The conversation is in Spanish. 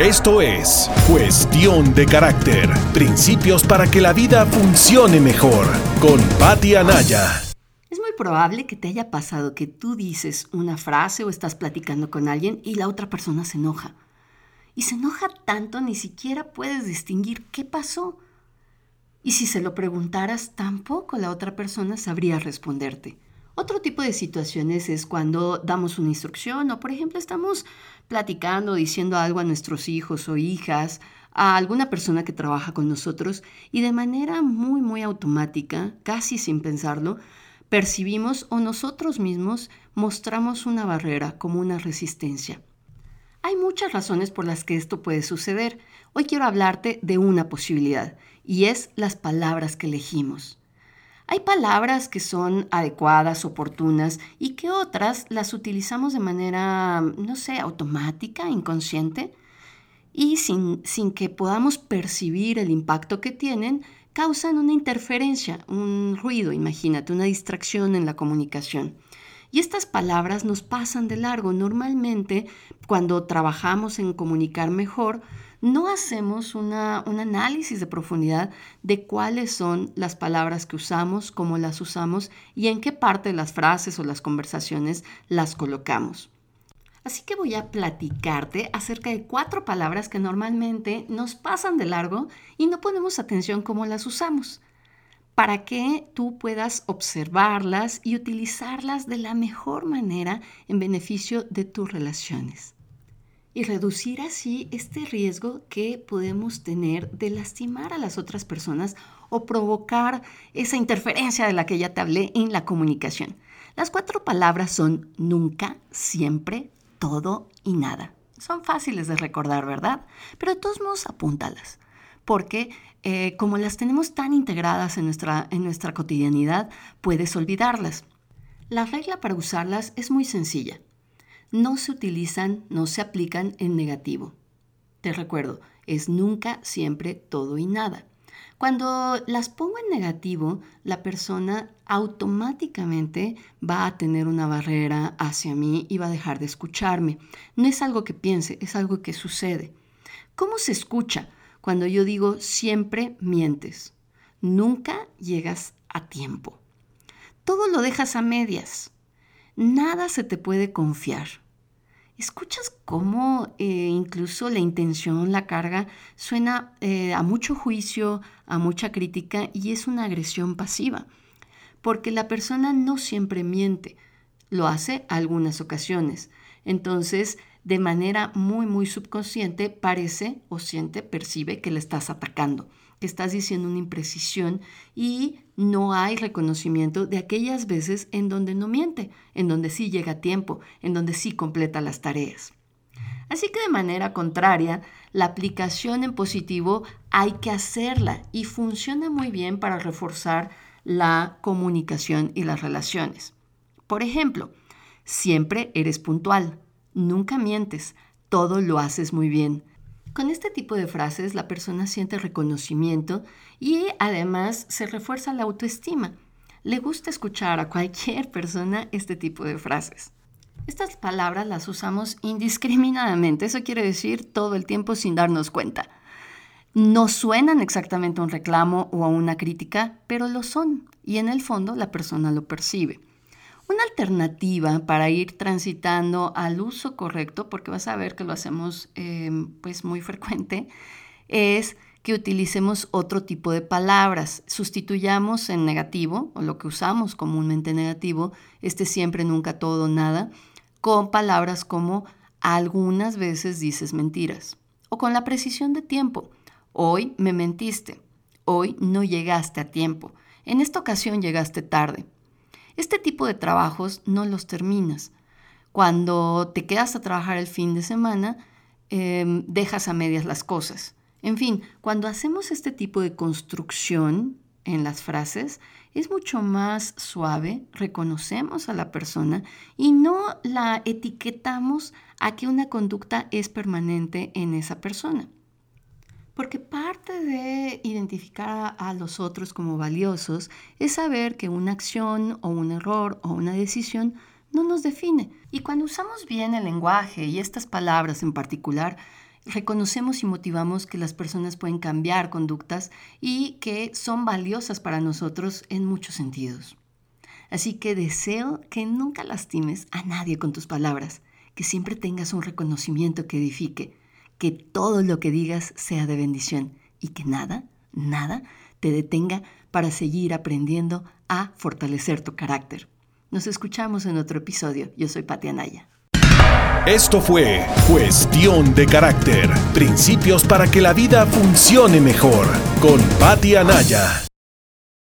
Esto es Cuestión de Carácter, principios para que la vida funcione mejor, con Patti Anaya. Es muy probable que te haya pasado que tú dices una frase o estás platicando con alguien y la otra persona se enoja. Y se enoja tanto ni siquiera puedes distinguir qué pasó. Y si se lo preguntaras, tampoco la otra persona sabría responderte. Otro tipo de situaciones es cuando damos una instrucción o, por ejemplo, estamos platicando, diciendo algo a nuestros hijos o hijas, a alguna persona que trabaja con nosotros y de manera muy, muy automática, casi sin pensarlo, percibimos o nosotros mismos mostramos una barrera como una resistencia. Hay muchas razones por las que esto puede suceder. Hoy quiero hablarte de una posibilidad y es las palabras que elegimos. Hay palabras que son adecuadas, oportunas y que otras las utilizamos de manera, no sé, automática, inconsciente y sin, sin que podamos percibir el impacto que tienen, causan una interferencia, un ruido, imagínate, una distracción en la comunicación. Y estas palabras nos pasan de largo. Normalmente, cuando trabajamos en comunicar mejor, no hacemos un análisis de profundidad de cuáles son las palabras que usamos, cómo las usamos y en qué parte de las frases o las conversaciones las colocamos. Así que voy a platicarte acerca de cuatro palabras que normalmente nos pasan de largo y no ponemos atención cómo las usamos, para que tú puedas observarlas y utilizarlas de la mejor manera en beneficio de tus relaciones y reducir así este riesgo que podemos tener de lastimar a las otras personas o provocar esa interferencia de la que ya te hablé en la comunicación. Las cuatro palabras son nunca, siempre, todo y nada. Son fáciles de recordar, ¿verdad? Pero de todos modos apúntalas, porque eh, como las tenemos tan integradas en nuestra, en nuestra cotidianidad, puedes olvidarlas. La regla para usarlas es muy sencilla no se utilizan, no se aplican en negativo. Te recuerdo, es nunca, siempre, todo y nada. Cuando las pongo en negativo, la persona automáticamente va a tener una barrera hacia mí y va a dejar de escucharme. No es algo que piense, es algo que sucede. ¿Cómo se escucha cuando yo digo siempre mientes? Nunca llegas a tiempo. Todo lo dejas a medias nada se te puede confiar. ¿Escuchas cómo eh, incluso la intención, la carga, suena eh, a mucho juicio, a mucha crítica y es una agresión pasiva? Porque la persona no siempre miente, lo hace algunas ocasiones. Entonces, de manera muy, muy subconsciente, parece o siente, percibe que le estás atacando que estás diciendo una imprecisión y no hay reconocimiento de aquellas veces en donde no miente, en donde sí llega a tiempo, en donde sí completa las tareas. Así que de manera contraria, la aplicación en positivo hay que hacerla y funciona muy bien para reforzar la comunicación y las relaciones. Por ejemplo, siempre eres puntual, nunca mientes, todo lo haces muy bien. Con este tipo de frases la persona siente reconocimiento y además se refuerza la autoestima. Le gusta escuchar a cualquier persona este tipo de frases. Estas palabras las usamos indiscriminadamente, eso quiere decir todo el tiempo sin darnos cuenta. No suenan exactamente a un reclamo o a una crítica, pero lo son y en el fondo la persona lo percibe. Una alternativa para ir transitando al uso correcto, porque vas a ver que lo hacemos em, pues muy frecuente, es que utilicemos otro tipo de palabras. Sustituyamos en negativo, o lo que usamos comúnmente negativo, este siempre, nunca, todo, nada, con palabras como algunas veces dices mentiras, o con la precisión de tiempo. Hoy me mentiste, hoy no llegaste a tiempo, en esta ocasión llegaste tarde. Este tipo de trabajos no los terminas. Cuando te quedas a trabajar el fin de semana, em, dejas a medias las cosas. En fin, cuando hacemos este tipo de construcción en las frases, es mucho más suave, reconocemos a la persona y no la etiquetamos a que una conducta es permanente en esa persona. Porque parte de identificar a, los otros como valiosos es saber que una acción o un error o una decisión no nos define. Y cuando usamos bien el lenguaje y estas palabras en particular, reconocemos y motivamos que las personas pueden cambiar conductas y que son valiosas para nosotros en muchos sentidos. Así que deseo que nunca lastimes a nadie con tus palabras, que siempre tengas un reconocimiento que edifique, que todo lo que digas sea de bendición y que nada, nada te detenga para seguir aprendiendo a fortalecer tu carácter. Nos escuchamos en otro episodio. Yo soy Pati Anaya. Esto fue Cuestión de Carácter, Principios para que la vida funcione mejor, con Pati Anaya.